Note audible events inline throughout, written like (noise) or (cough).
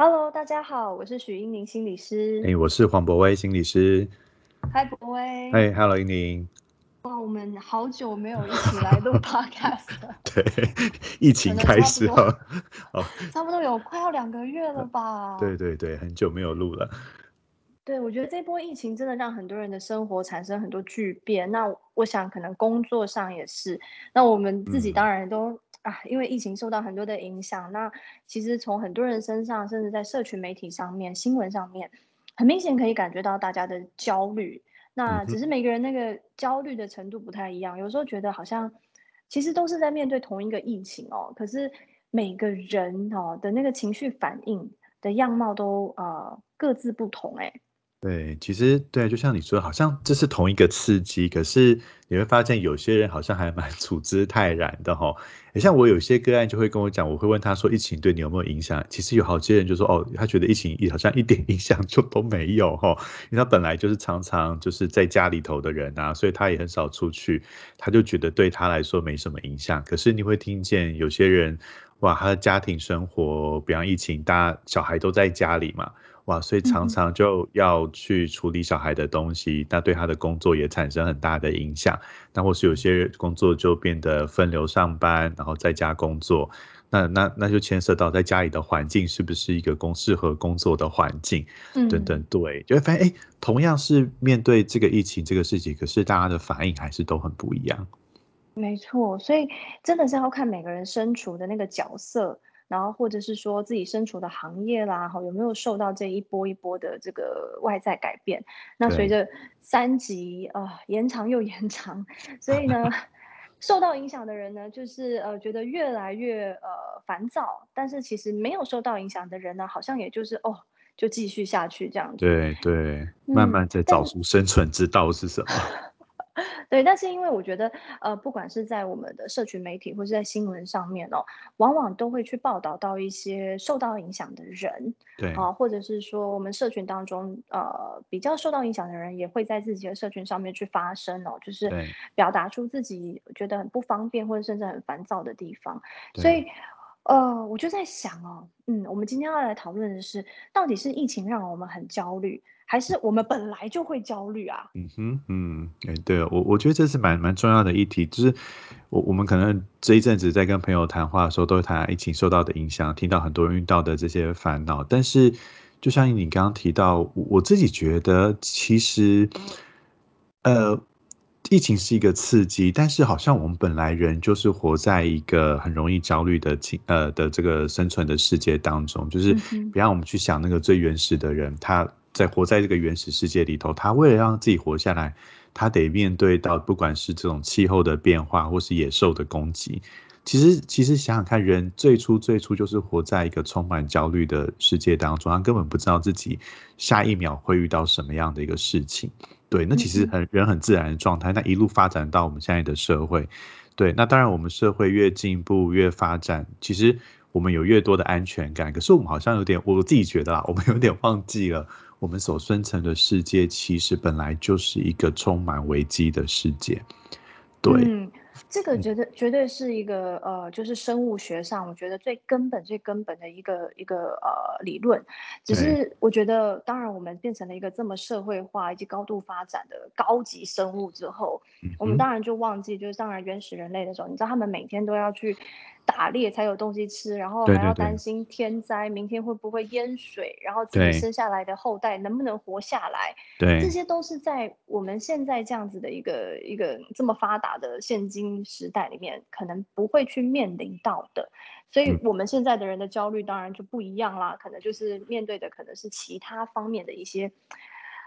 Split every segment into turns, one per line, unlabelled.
Hello，大家好，我是许英宁心理师。
哎，我是黄博威心理师。
嗨，博威。
哎，Hello，英宁。
哇，我们好久没有一起来录 (laughs) Podcast 了。
对，疫情开始了。
哦，差不多有快要两个月了吧？
对对对，很久没有录了。
对，我觉得这波疫情真的让很多人的生活产生很多巨变。那我想，可能工作上也是。那我们自己当然都。啊，因为疫情受到很多的影响，那其实从很多人身上，甚至在社群媒体上面、新闻上面，很明显可以感觉到大家的焦虑。那只是每个人那个焦虑的程度不太一样，有时候觉得好像其实都是在面对同一个疫情哦，可是每个人哦的那个情绪反应的样貌都呃各自不同哎。
对，其实对，就像你说，好像这是同一个刺激，可是你会发现有些人好像还蛮 (laughs) 处之泰然的哈。也像我有些个案就会跟我讲，我会问他说疫情对你有没有影响？其实有好些人就说哦，他觉得疫情好像一点 (laughs) 影响就都没有哈，因为他本来就是常常就是在家里头的人啊，所以他也很少出去，他就觉得对他来说没什么影响。可是你会听见有些人哇，他的家庭生活，比方疫情，大家小孩都在家里嘛。哇，所以常常就要去处理小孩的东西，那对他的工作也产生很大的影响。那或是有些工作就变得分流上班，然后在家工作，那那那就牵涉到在家里的环境是不是一个工适合工作的环境，嗯等等。对，就会发现哎，同样是面对这个疫情这个事情，可是大家的反应还是都很不一样。
没错，所以真的是要看每个人身处的那个角色。然后或者是说自己身处的行业啦，哈，有没有受到这一波一波的这个外在改变？那随着三级啊延长又延长，所以呢，(laughs) 受到影响的人呢，就是呃觉得越来越呃烦躁，但是其实没有受到影响的人呢，好像也就是哦就继续下去这样子。
对对，慢慢在找出生存之道是什么。(laughs)
对，但是因为我觉得，呃，不管是在我们的社群媒体或是在新闻上面哦，往往都会去报道到一些受到影响的人，
对。
啊，或者是说我们社群当中，呃，比较受到影响的人，也会在自己的社群上面去发声哦，就是表达出自己觉得很不方便或者甚至很烦躁的地方。所以，呃，我就在想哦，嗯，我们今天要来讨论的是，到底是疫情让我们很焦虑？还是我们本来就会焦虑啊？
嗯哼，嗯，哎，对我我觉得这是蛮蛮重要的议题，就是我我们可能这一阵子在跟朋友谈话的时候，都会谈疫情受到的影响，听到很多人遇到的这些烦恼。但是，就像你刚刚提到，我自己觉得，其实，呃，疫情是一个刺激，但是好像我们本来人就是活在一个很容易焦虑的情呃的这个生存的世界当中，就是不让我们去想那个最原始的人，他。在活在这个原始世界里头，他为了让自己活下来，他得面对到不管是这种气候的变化，或是野兽的攻击。其实，其实想想看，人最初最初就是活在一个充满焦虑的世界当中，他根本不知道自己下一秒会遇到什么样的一个事情。对，那其实很人很自然的状态。那一路发展到我们现在的社会，对，那当然我们社会越进步越发展，其实我们有越多的安全感。可是我们好像有点，我自己觉得啊，我们有点忘记了。我们所生存的世界，其实本来就是一个充满危机的世界。对，
嗯，这个绝对绝对是一个呃，就是生物学上，我觉得最根本、最根本的一个一个呃理论。只是我觉得，当然我们变成了一个这么社会化以及高度发展的高级生物之后，我们当然就忘记，就是当然原始人类的时候，你知道他们每天都要去。打猎才有东西吃，然后还要担心天灾，明天会不会淹水，然后自己生下来的后代能不能活下来？
对，
这些都是在我们现在这样子的一个一个这么发达的现今时代里面，可能不会去面临到的。所以，我们现在的人的焦虑当然就不一样啦，可能就是面对的可能是其他方面的一些。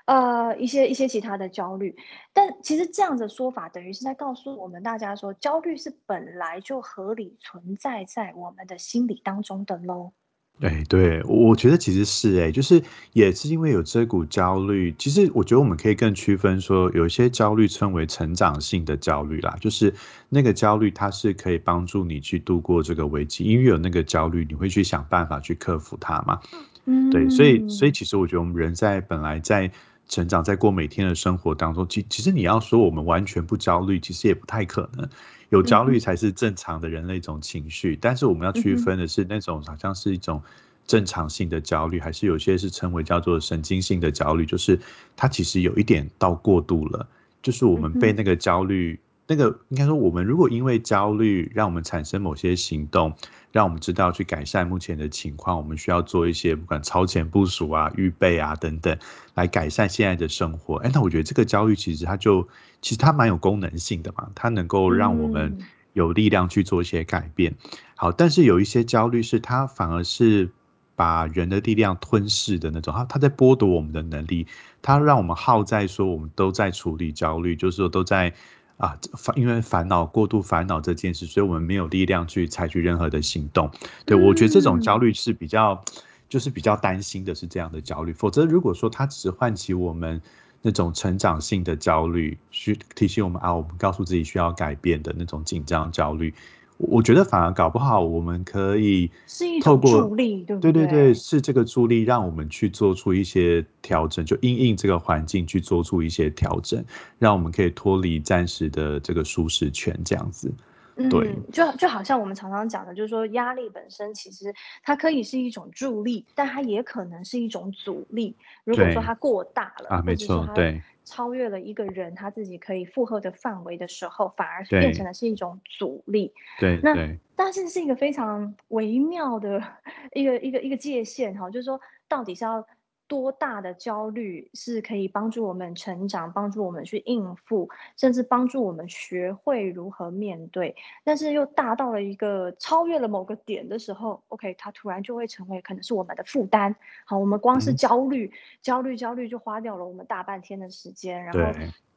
呃，一些一些其他的焦虑，但其实这样的说法等于是在告诉我们大家说，焦虑是本来就合理存在在我们的心理当中的喽。
哎，对，我觉得其实是哎，就是也是因为有这股焦虑，其实我觉得我们可以更区分说，有一些焦虑称为成长性的焦虑啦，就是那个焦虑它是可以帮助你去度过这个危机，因为有那个焦虑，你会去想办法去克服它嘛。嗯，对，所以所以其实我觉得我们人在本来在。成长在过每天的生活当中，其其实你要说我们完全不焦虑，其实也不太可能。有焦虑才是正常的人类一种情绪，但是我们要区分的是那种好像是一种正常性的焦虑，还是有些是称为叫做神经性的焦虑，就是它其实有一点到过度了，就是我们被那个焦虑。那个应该说，我们如果因为焦虑，让我们产生某些行动，让我们知道去改善目前的情况，我们需要做一些不管超前部署啊、预备啊等等，来改善现在的生活。哎，那我觉得这个焦虑其实它就其实它蛮有功能性的嘛，它能够让我们有力量去做一些改变。好，但是有一些焦虑是它反而是把人的力量吞噬的那种，它它在剥夺我们的能力，它让我们耗在说我们都在处理焦虑，就是说都在。啊，烦，因为烦恼过度烦恼这件事，所以我们没有力量去采取任何的行动。对我觉得这种焦虑是比较，就是比较担心的是这样的焦虑。否则，如果说它只唤起我们那种成长性的焦虑，需提醒我们啊，我们告诉自己需要改变的那种紧张焦虑。我觉得反而搞不好，我们可以
是一种助力，对不对？
对对对，是这个助力，让我们去做出一些调整，就因应这个环境去做出一些调整，让我们可以脱离暂时的这个舒适圈，这样子。对，
就就好像我们常常讲的，就是说压力本身其实它可以是一种助力，但它也可能是一种阻力。如果说它过大了，
啊，没错，对。
超越了一个人他自己可以负荷的范围的时候，反而变成了是一种阻力。
对，
那但是是一个非常微妙的 (laughs) 一个一个一个界限哈，就是说到底是要。多大的焦虑是可以帮助我们成长，帮助我们去应付，甚至帮助我们学会如何面对。但是又大到了一个超越了某个点的时候，OK，它突然就会成为可能是我们的负担。好，我们光是焦虑、焦虑、焦虑就花掉了我们大半天的时间，然后。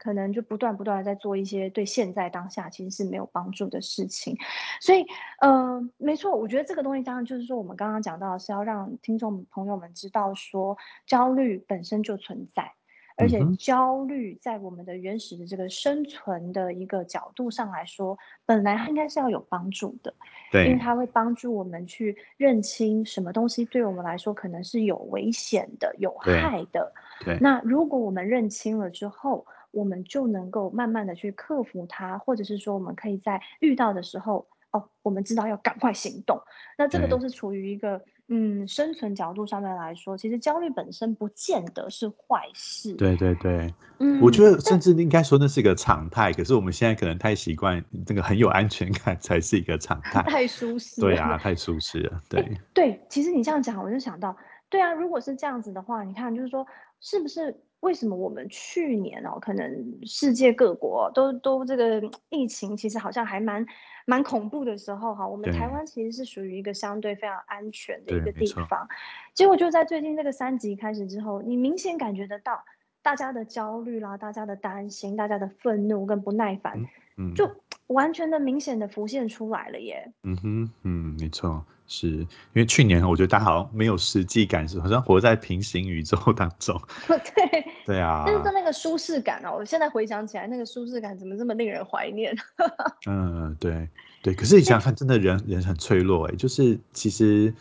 可能就不断不断的在做一些对现在当下其实是没有帮助的事情，所以呃，没错，我觉得这个东西当然就是说我们刚刚讲到是要让听众朋友们知道说焦虑本身就存在，而且焦虑在我们的原始的这个生存的一个角度上来说，本来它应该是要有帮助的，
对，
因为它会帮助我们去认清什么东西对我们来说可能是有危险的、有害的，
对，
那如果我们认清了之后。我们就能够慢慢的去克服它，或者是说，我们可以在遇到的时候，哦，我们知道要赶快行动。那这个都是处于一个嗯生存角度上面来说，其实焦虑本身不见得是坏事。
对对对，嗯，我觉得甚至应该说那是一个常态。可是我们现在可能太习惯这个很有安全感才是一个常态，(laughs)
太舒适。
对啊，太舒适了。(laughs) 对
对，其实你这样讲，我就想到，对啊，如果是这样子的话，你看，就是说，是不是？为什么我们去年哦，可能世界各国都都这个疫情其实好像还蛮蛮恐怖的时候哈，我们台湾其实是属于一个相对非常安全的一个地方。结果就在最近这个三级开始之后，你明显感觉得到大家的焦虑啦，大家的担心，大家的愤怒跟不耐烦，嗯，就完全的明显的浮现出来了耶。
嗯哼，嗯，没错。是因为去年我觉得大家好像没有实际感受，好像活在平行宇宙当中。(laughs)
对
对啊，
但是那个舒适感哦，我现在回想起来，那个舒适感怎么这么令人怀念？(laughs)
嗯，对对。可是你想想看，真的人人很脆弱哎，就是其实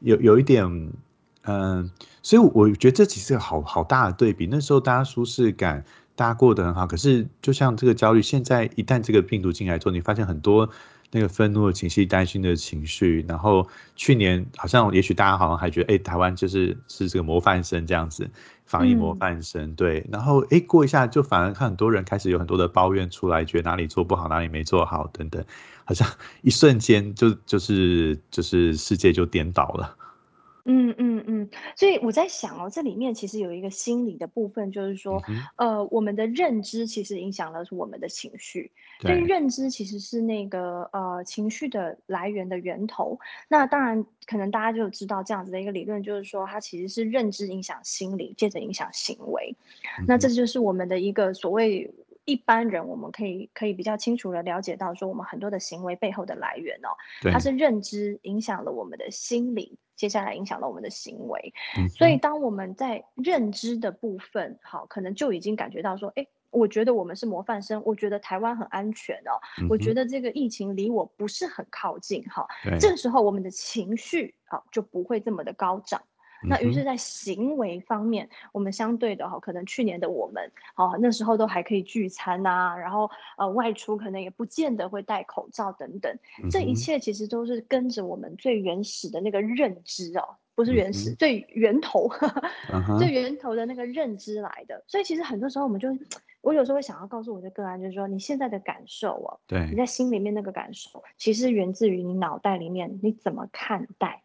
有有一点，嗯，所以我觉得这其实好好大的对比。那时候大家舒适感，大家过得很好，可是就像这个焦虑，现在一旦这个病毒进来之后，你发现很多。那个愤怒的情绪、担心的情绪，然后去年好像，也许大家好像还觉得，哎，台湾就是是这个模范生这样子，防疫模范生，对。然后，哎，过一下就反而看很多人开始有很多的抱怨出来，觉得哪里做不好，哪里没做好等等，好像一瞬间就就是就是世界就颠倒了。
嗯嗯嗯，所以我在想哦，这里面其实有一个心理的部分，就是说，呃，我们的认知其实影响了我们的情绪，所以认知其实是那个呃情绪的来源的源头。那当然，可能大家就知道这样子的一个理论，就是说它其实是认知影响心理，接着影响行为。那这就是我们的一个所谓一般人，我们可以可以比较清楚的了解到，说我们很多的行为背后的来源哦，它是认知影响了我们的心理。接下来影响到我们的行为，所以当我们在认知的部分，好，可能就已经感觉到说，哎，我觉得我们是模范生，我觉得台湾很安全哦，我觉得这个疫情离我不是很靠近，哈，这个时候我们的情绪啊就不会这么的高涨。那于是，在行为方面，我们相对的哈，可能去年的我们，哦，那时候都还可以聚餐呐，然后呃，外出可能也不见得会戴口罩等等，这一切其实都是跟着我们最原始的那个认知哦，不是原始，最源头，(laughs) 最源头的那个认知来的。所以其实很多时候我们就，我有时候会想要告诉我的个案，就是说你现在的感受哦，
对，
你在心里面那个感受，其实源自于你脑袋里面你怎么看待。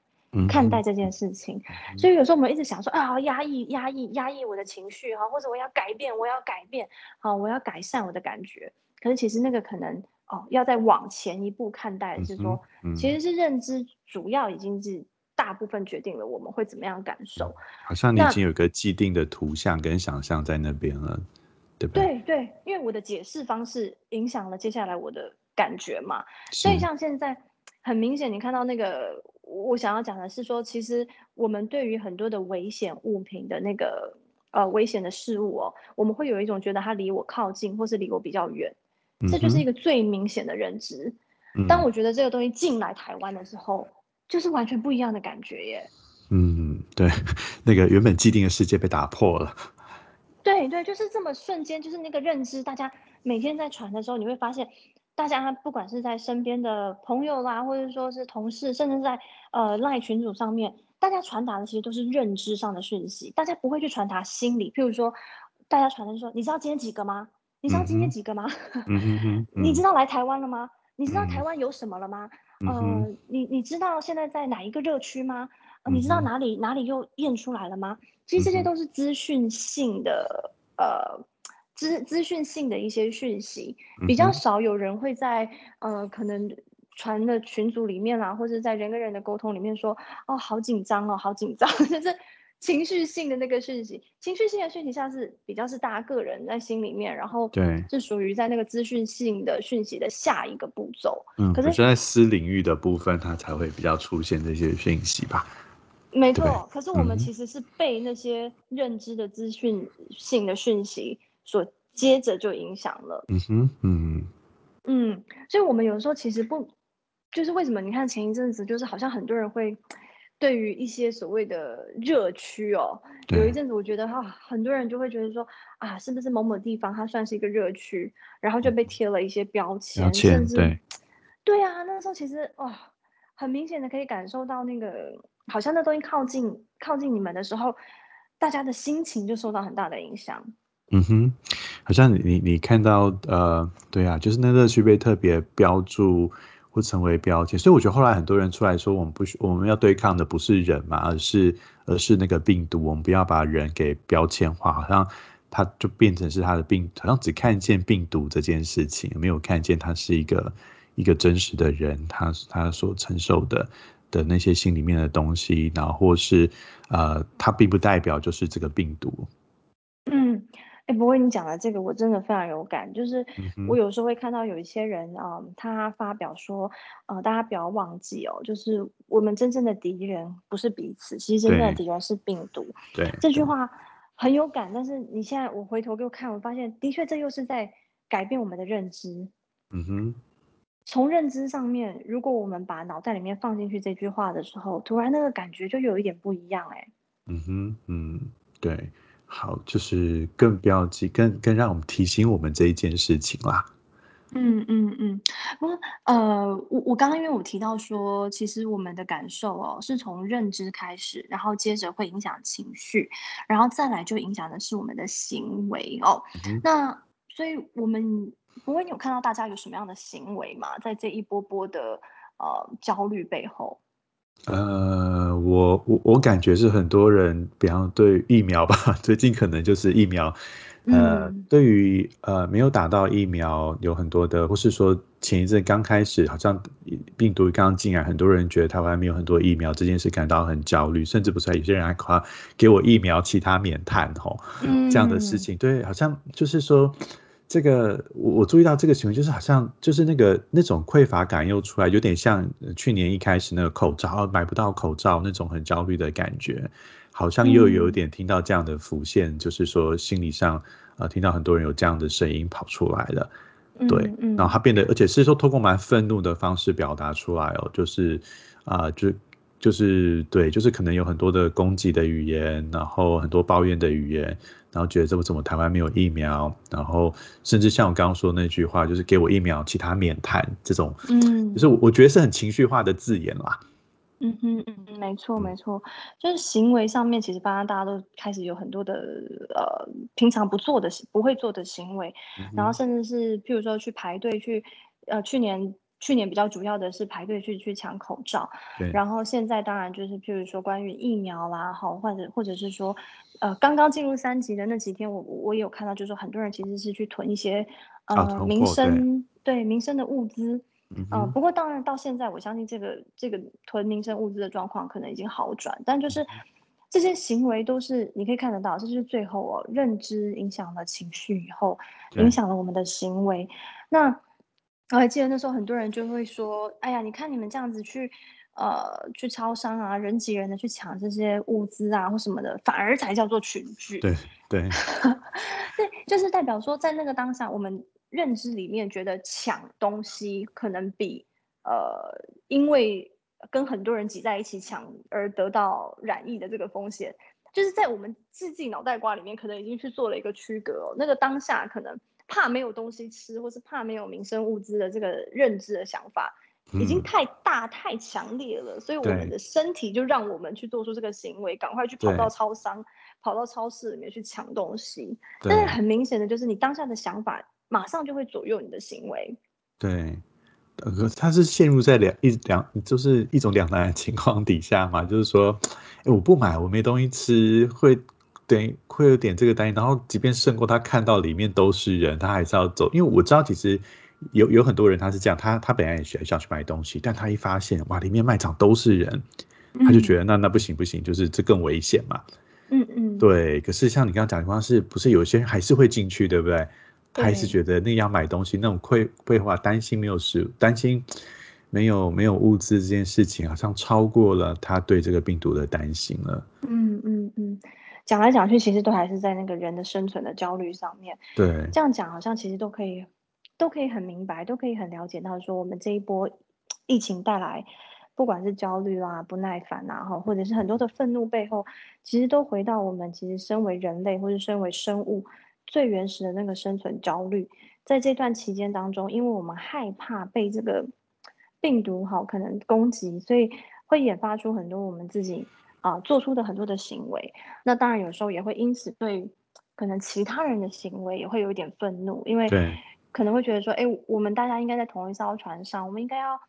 看待这件事情，所以有时候我们一直想说啊，压抑、压抑、压抑我的情绪哈，或者我要改变，我要改变，好，我要改善我的感觉。可是其实那个可能哦，要再往前一步看待，是说，其实是认知主要已经是大部分决定了我们会怎么样感受。
好像你已经有个既定的图像跟想象在那边了，对不
对？对对，因为我的解释方式影响了接下来我的感觉嘛，所以像现在很明显，你看到那个。我想要讲的是说，其实我们对于很多的危险物品的那个呃危险的事物哦，我们会有一种觉得它离我靠近，或是离我比较远，这就是一个最明显的认知。当我觉得这个东西进来台湾的时候，就是完全不一样的感觉耶。
嗯，对，那个原本既定的世界被打破了。
对对，就是这么瞬间，就是那个认知，大家每天在传的时候，你会发现。大家不管是在身边的朋友啦，或者说是同事，甚至在呃赖群组上面，大家传达的其实都是认知上的讯息，大家不会去传达心理。譬如说，大家传的说，你知道今天几个吗？你知道今天几个吗？(laughs) 你知道来台湾了吗？你知道台湾有什么了吗？呃，你你知道现在在哪一个热区吗？你知道哪里哪里又验出来了吗？其实这些都是资讯性的呃。资资讯性的一些讯息比较少，有人会在呃可能传的群组里面啦，或者在人跟人的沟通里面说，哦，好紧张哦，好紧张，(laughs) 就是情绪性的那个讯息。情绪性的讯息像是比较是大家个人在心里面，然后
对，
是属于在那个资讯性的讯息的下一个步骤。
嗯，可是在私领域的部分，它才会比较出现这些讯息吧？
没错，可是我们其实是被那些认知的资讯性的讯息。所接着就影响了，嗯哼，嗯嗯，所以我们有时候其实不，就是为什么？你看前一阵子，就是好像很多人会对于一些所谓的热区哦，有一阵子我觉得哈，很多人就会觉得说啊，是不是某某地方它算是一个热区，然后就被贴了一些标签，甚至
对，(tsk)
对啊，那时候其实哇，很明显的可以感受到那个，好像那东西靠近靠近你们的时候，大家的心情就受到很大的影响。
嗯哼，好像你你你看到呃，对啊，就是那乐趣被特别标注或成为标签，所以我觉得后来很多人出来说，我们不需我们要对抗的不是人嘛，而是而是那个病毒，我们不要把人给标签化，好像他就变成是他的病，好像只看见病毒这件事情，没有看见他是一个一个真实的人，他他所承受的的那些心里面的东西，然后或是呃，他并不代表就是这个病毒。
嗯不过你讲的这个，我真的非常有感。就是我有时候会看到有一些人啊，他发表说，呃，大家不要忘记哦，就是我们真正的敌人不是彼此，其实真正的敌人是病毒。
对，
这句话很有感。但是你现在我回头给我看，我发现的确这又是在改变我们的认知。嗯哼，从认知上面，如果我们把脑袋里面放进去这句话的时候，突然那个感觉就有一点不一样。哎，
嗯哼，嗯，对。好，就是更标记，更更让我们提醒我们这一件事情啦。
嗯嗯嗯，不过呃，我我刚刚因为我提到说，其实我们的感受哦，是从认知开始，然后接着会影响情绪，然后再来就影响的是我们的行为哦。那所以我们不会有看到大家有什么样的行为嘛？在这一波波的呃焦虑背后。
呃，我我我感觉是很多人，比方对疫苗吧，(laughs) 最近可能就是疫苗，呃，对于呃没有打到疫苗，有很多的，或是说前一阵刚开始，好像病毒刚刚进来，很多人觉得台湾没有很多疫苗这件事感到很焦虑，甚至不是有些人还夸给我疫苗，其他免谈吼，这样的事情，对，好像就是说。这个我我注意到这个情况，就是好像就是那个那种匮乏感又出来，有点像去年一开始那个口罩买不到口罩那种很焦虑的感觉，好像又有点听到这样的浮现，就是说心理上呃听到很多人有这样的声音跑出来了，对，然后他变得而且是说通过蛮愤怒的方式表达出来哦，就是啊就。就是对，就是可能有很多的攻击的语言，然后很多抱怨的语言，然后觉得这怎么台湾没有疫苗，然后甚至像我刚刚说那句话，就是给我疫苗，其他免谈这种，嗯，就是我我觉得是很情绪化的字眼啦。
嗯哼，嗯哼，没错
嗯
没错，就是行为上面，其实大家大家都开始有很多的呃，平常不做的行不会做的行为，然后甚至是譬如说去排队去，呃，去年去年比较主要的是排队去去抢口罩，
对。
然后现在当然就是譬如说关于疫苗啦，好，或者或者是说，呃，刚刚进入三级的那几天，我我也有看到，就是说很多人其实是去囤一些
啊，
呃民生对民生的物资，呃，
嗯哼，
不过当然到现在，我相信这个这个囤民生物资的状况可能已经好转，但就是这些行为都是你可以看得到，这就是最后哦，认知影响了情绪以后，影响了我们的行为。那我还记得那时候很多人就会说：“哎呀，你看你们这样子去，呃，去超商啊，人挤人的去抢这些物资啊或什么的，反而才叫做群聚。”
对对 (laughs)
对，就是代表说，在那个当下，我们认知里面觉得抢东西可能比呃，因为跟很多人挤在一起抢而得到染疫的这个风险，就是在我们自己脑袋瓜里面，可能已经去做了一个区隔哦。那个当下可能怕没有东西吃，或是怕没有民生物资的这个认知的想法，已经
嗯，
太大太强烈了，所以我们的身体就让我们去做出这个行为，赶快去跑到超商、跑到超市里面去抢东西。但是很明显的就是你当下的想法，马上就会左右你的行为。
对。他是陷入在两一两就是一种两难的情况底下嘛，就是说，哎，我不买，我没东西吃，会对会有点这个担心。然后，即便胜过他看到里面都是人，他还是要走，因为我知道其实有有很多人他是这样，他他本来也想想去买东西，但他一发现哇，里面卖场都是人，他就觉
嗯
得那那不行不行，就是这更危险嘛。
嗯嗯，
对，可是像你刚刚讲的情况是，不是有些人还是会进去，对不对？他还是，觉得那样买东西那种会会话担心没有食，担心没有没有物资这件事情，好像超过了他对这个病毒的担心了。
嗯，讲来讲去，其实都还是在那个人的生存的焦虑上面。
对
这样讲好像其实都可以都可以很明白，都可以很了解到说我们这一波疫情带来，不管是焦虑啊、不耐烦啊，哈，或者是很多的愤怒背后，其实都回到我们其实身为人类或者身为生物最原始的那个生存焦虑。在这段期间当中，因为我们害怕被这个病毒好可能攻击，所以会引发出很多我们自己啊、做出的很多的行为。那当然有时候也会因此对可能其他人的行为也会有一点愤怒，因为，可能会觉得说，哎，我们大家应该在同一艘船上，我们应该要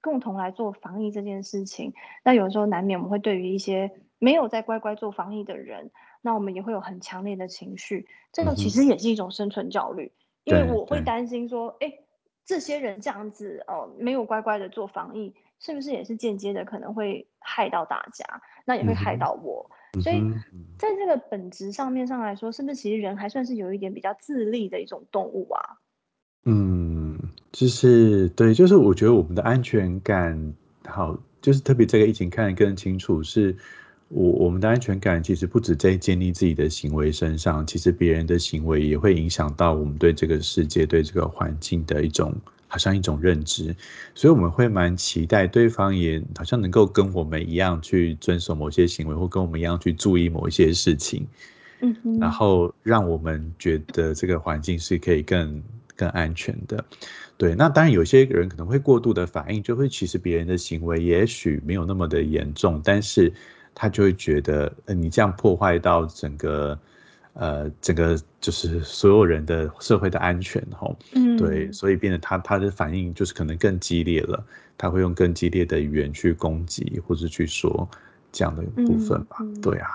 共同来做防疫这件事情。那有时候难免我们会对于一些没有在乖乖做防疫的人，那我们也会有很强烈的情绪，这个其实也是一种生存焦虑，因为我会担心说，哎，这些人这样子哦，没有乖乖的做防疫，是不是也是间接的可能会害到大家？那也会害到我。所以在这个本质上面上来说，是不是其实人还算是有一点比较自立的一种动物啊？
嗯，就是对，就是我觉得我们的安全感好，就是特别这个疫情看得更清楚，是我我们的安全感其实不止在建立自己的行为身上，其实别人的行为也会影响到我们对这个世界、对这个环境的一种好像一种认知，所以我们会蛮期待对方也好像能够跟我们一样去遵守某些行为，或跟我们一样去注意某一些事情。然
嗯哼，
后让我们觉得这个环境是可以更更安全的。对，那当然有些人可能会过度的反应，就会其实别人的行为也许没有那么的严重，但是他就会觉得，呃，你这样破坏到整个呃整个就是所有人的社会的安全吼，对，
嗯
所以变得他他的反应就是可能更激烈了，他会用更激烈的语言去攻击或者去说这样的部分吧。对啊，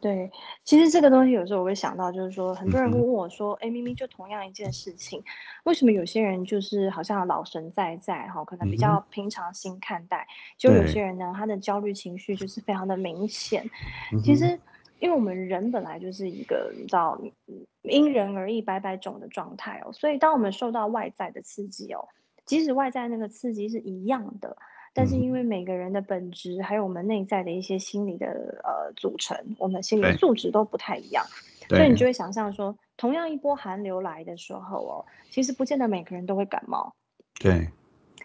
对，其实这个东西有时候我会想到，就是说很多人会问我说：“哎，明明就同样一件事情，为什么有些人就是好像老神在在哈，可能比较平常心看待，就有，些人呢，他的焦虑情绪就是非常的明显。”
嗯。
其实，因为我们人本来就是一个你知道，嗯因人而异、百百种的状态哦，所以当我们受到外在的刺激哦，即使外在那个刺激是一样的，但是因为每个人的本质，还有我们内在的一些心理的呃组成，我们心理的素质都不太一样，所以你。就会想象说，同样一波寒流来的时候哦，其实不见得每个人都会感冒，
对。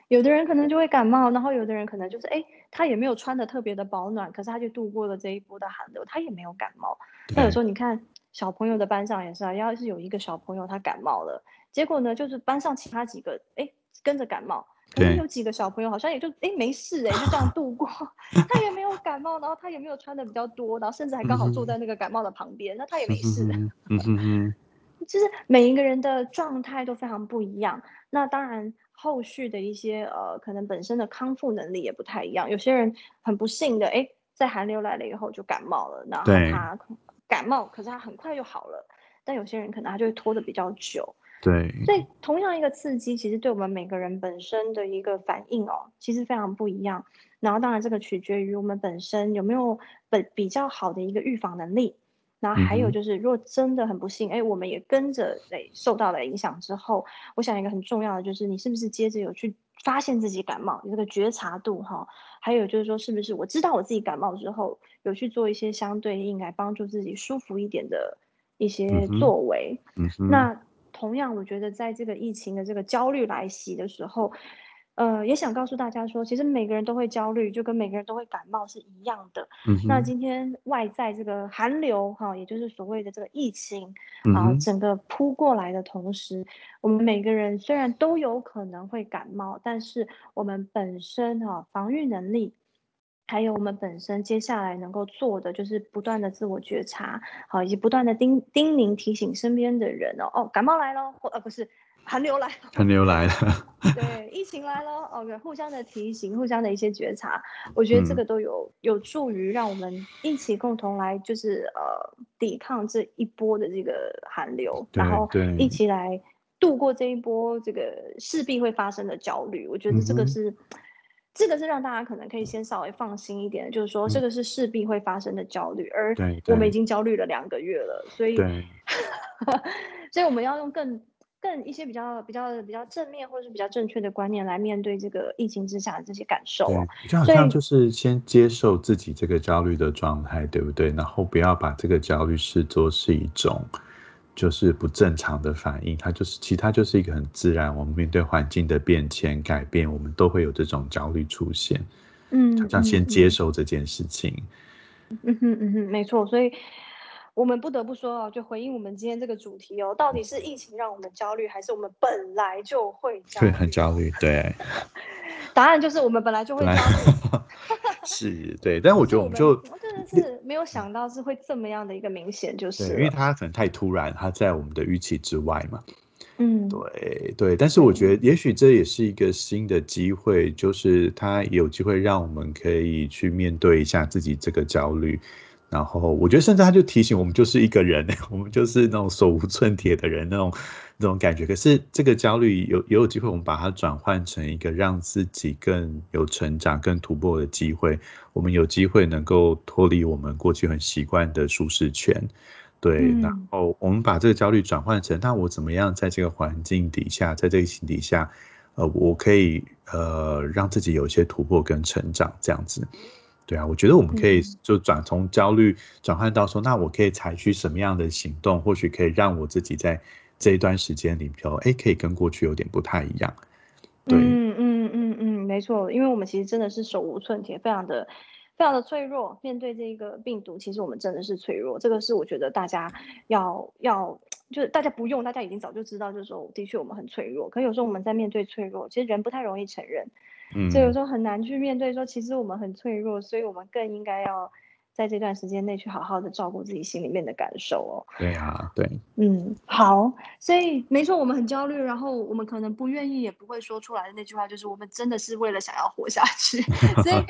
有的人可能就会感冒，然后有的人可能就是哎，他也没有穿的特别的保暖，可是他就度过了这一波的寒流，他也没有感冒。那有时候你看小朋友的班上也是啊，要是有一个小朋友他感冒了，结果呢就是班上其他几个哎跟着感冒，可能有几个小朋友好像也就哎没事哎，就这样度过，(laughs) 他也没有感冒，然后他也没有穿的比较多，然后甚至还刚好坐在那个感冒的旁边，那他也没事。嗯哼哼，(laughs) 就是每一个人的状态都非常不一样。那当然，后续的一些呃，可能本身的康复能力也不太一样。有些人很不幸的，哎，在寒流来了以后就感冒了，然后他感冒，可是他很快就好了。但有些人可能他就会拖的比较久。
对，
所以同样一个刺激，其实对我们每个人本身的一个反应哦，其实非常不一样。然后当然这个取决于我们本身有没有本比较好的一个预防能力。然后还有就是，如果真的很不幸，哎，我们也跟着哎受到了影响之后，我想一个很重要的就是，你是不是接着有去发现自己感冒，有这个觉察度哈？还有就是说，是不是我知道我自己感冒之后，有去做一些相对应来帮助自己舒服一点的一些作为？嗯，那。同样，我觉得在这个疫情的这个焦虑来袭的时候，呃，也想告诉大家说，其实每个人都会焦虑，就跟每个人都会感冒是一样的。嗯，那今天外在这个寒流哈，也就是所谓的这个疫情啊，整个扑过来的同时，我们每个人虽然都有可能会感冒，但是我们本身哈防御能力。还有我们本身接下来能够做的，就是不断的自我觉察，好，以及不断的叮叮咛提醒身边的人哦，哦，感冒来了，或呃不是寒流来了，
寒流来了，(laughs)
对，疫情来了，OK，互相的提醒，互相的一些觉察，我觉得这个都有有助于让我们一起共同来，就是呃抵抗这一波的这个寒流，然后一起来度过这一波这个势必会发生的焦虑，我觉得这个是。这个是让大家可能可以先稍微放心一点，就是说这个是势必会发生的焦虑，而我们已经焦虑了两个月了，所以，(laughs) 所以我们要用更更一些比较比较比较正面或者是比较正确的观念来面对这个疫情之下的这些感受。
对，好像就是先接受自己这个焦虑的状态，对不对？然后不要把这个焦虑视作是一种。就是不正常的反应，它就是其他就是一个很自然。我们面对环境的变迁改变，我们都会有这种焦虑出现。嗯，好像先接受这件事情。
嗯哼嗯哼，没错。所以，我们不得不说哦，就回应我们今天这个主题哦，到底是疫情让我们焦虑，还是我们本来就会焦虑？
对很焦虑，对。(laughs)
答案就是我们本来就会焦虑。(laughs)
是对，但我觉得我们就
真的是没有想到是会这么样的一个明显，就是
因为它可能太突然，它在我们的预期之外嘛。嗯，对对，但是我觉得也许这也是一个新的机会，就是它有机会让我们可以去面对一下自己这个焦虑。然后我觉得，甚至他就提醒我们，就是一个人，(laughs) 我们就是那种手无寸铁的人，那种那种感觉。可是这个焦虑有也有机会，我们把它转换成一个让自己更有成长、更突破的机会。我们有机会能够脱离我们过去很习惯的舒适圈，对。然后我们把这个焦虑转换成，那我怎么样在这个环境底下，在这个情底下，呃，我可以呃让自己有一些突破跟成长，这样子。对啊，我觉得我们可以就转从焦虑转换到说，那我可以采取什么样的行动，或许可以让我自己在这一段时间里头，哎，可以跟过去有点不太一样。对，
嗯嗯嗯嗯，没错，因为我们其实真的是手无寸铁，非常的非常的脆弱。面对这个病毒，其实我们真的是脆弱。这个是我觉得大家要要，就是大家不用，大家已经早就知道，就是说的确我们很脆弱。可有时候我们在面对脆弱，其实人不太容易承认。所以有时候很难去面对，说其实我们很脆弱，所以我们更应该要在这段时间内去好好的照顾自己心里面的感受哦。
对啊，对，
嗯，好，所以没错，我们很焦虑，然后我们可能不愿意，也不会说出来的那句话，就是我们真的是为了想要活下去，(laughs) 所以。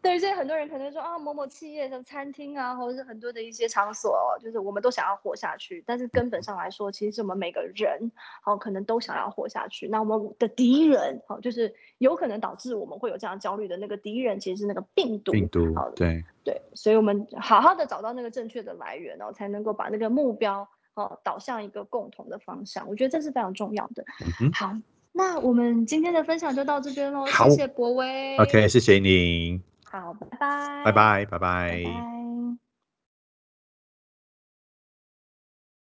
对，所以很多人可能说啊，某某企业的餐厅啊，或者是很多的一些场所，就是我们都想要活下去。但是根本上来说，其实是我们每个人，哦，可能都想要活下去。那我们的敌人，哦，就是有可能导致我们会有这样焦虑的那个敌人，其实是那个病毒。
病毒，好，对
对。所以我们好好的找到那个正确的来源，然后，才能够把那个目标，哦，导向一个共同的方向。我觉得这是非常重要的。好，那我们今天的分享就到这边喽。谢谢博威。
OK，谢谢您。
好，拜拜，
拜拜，拜拜。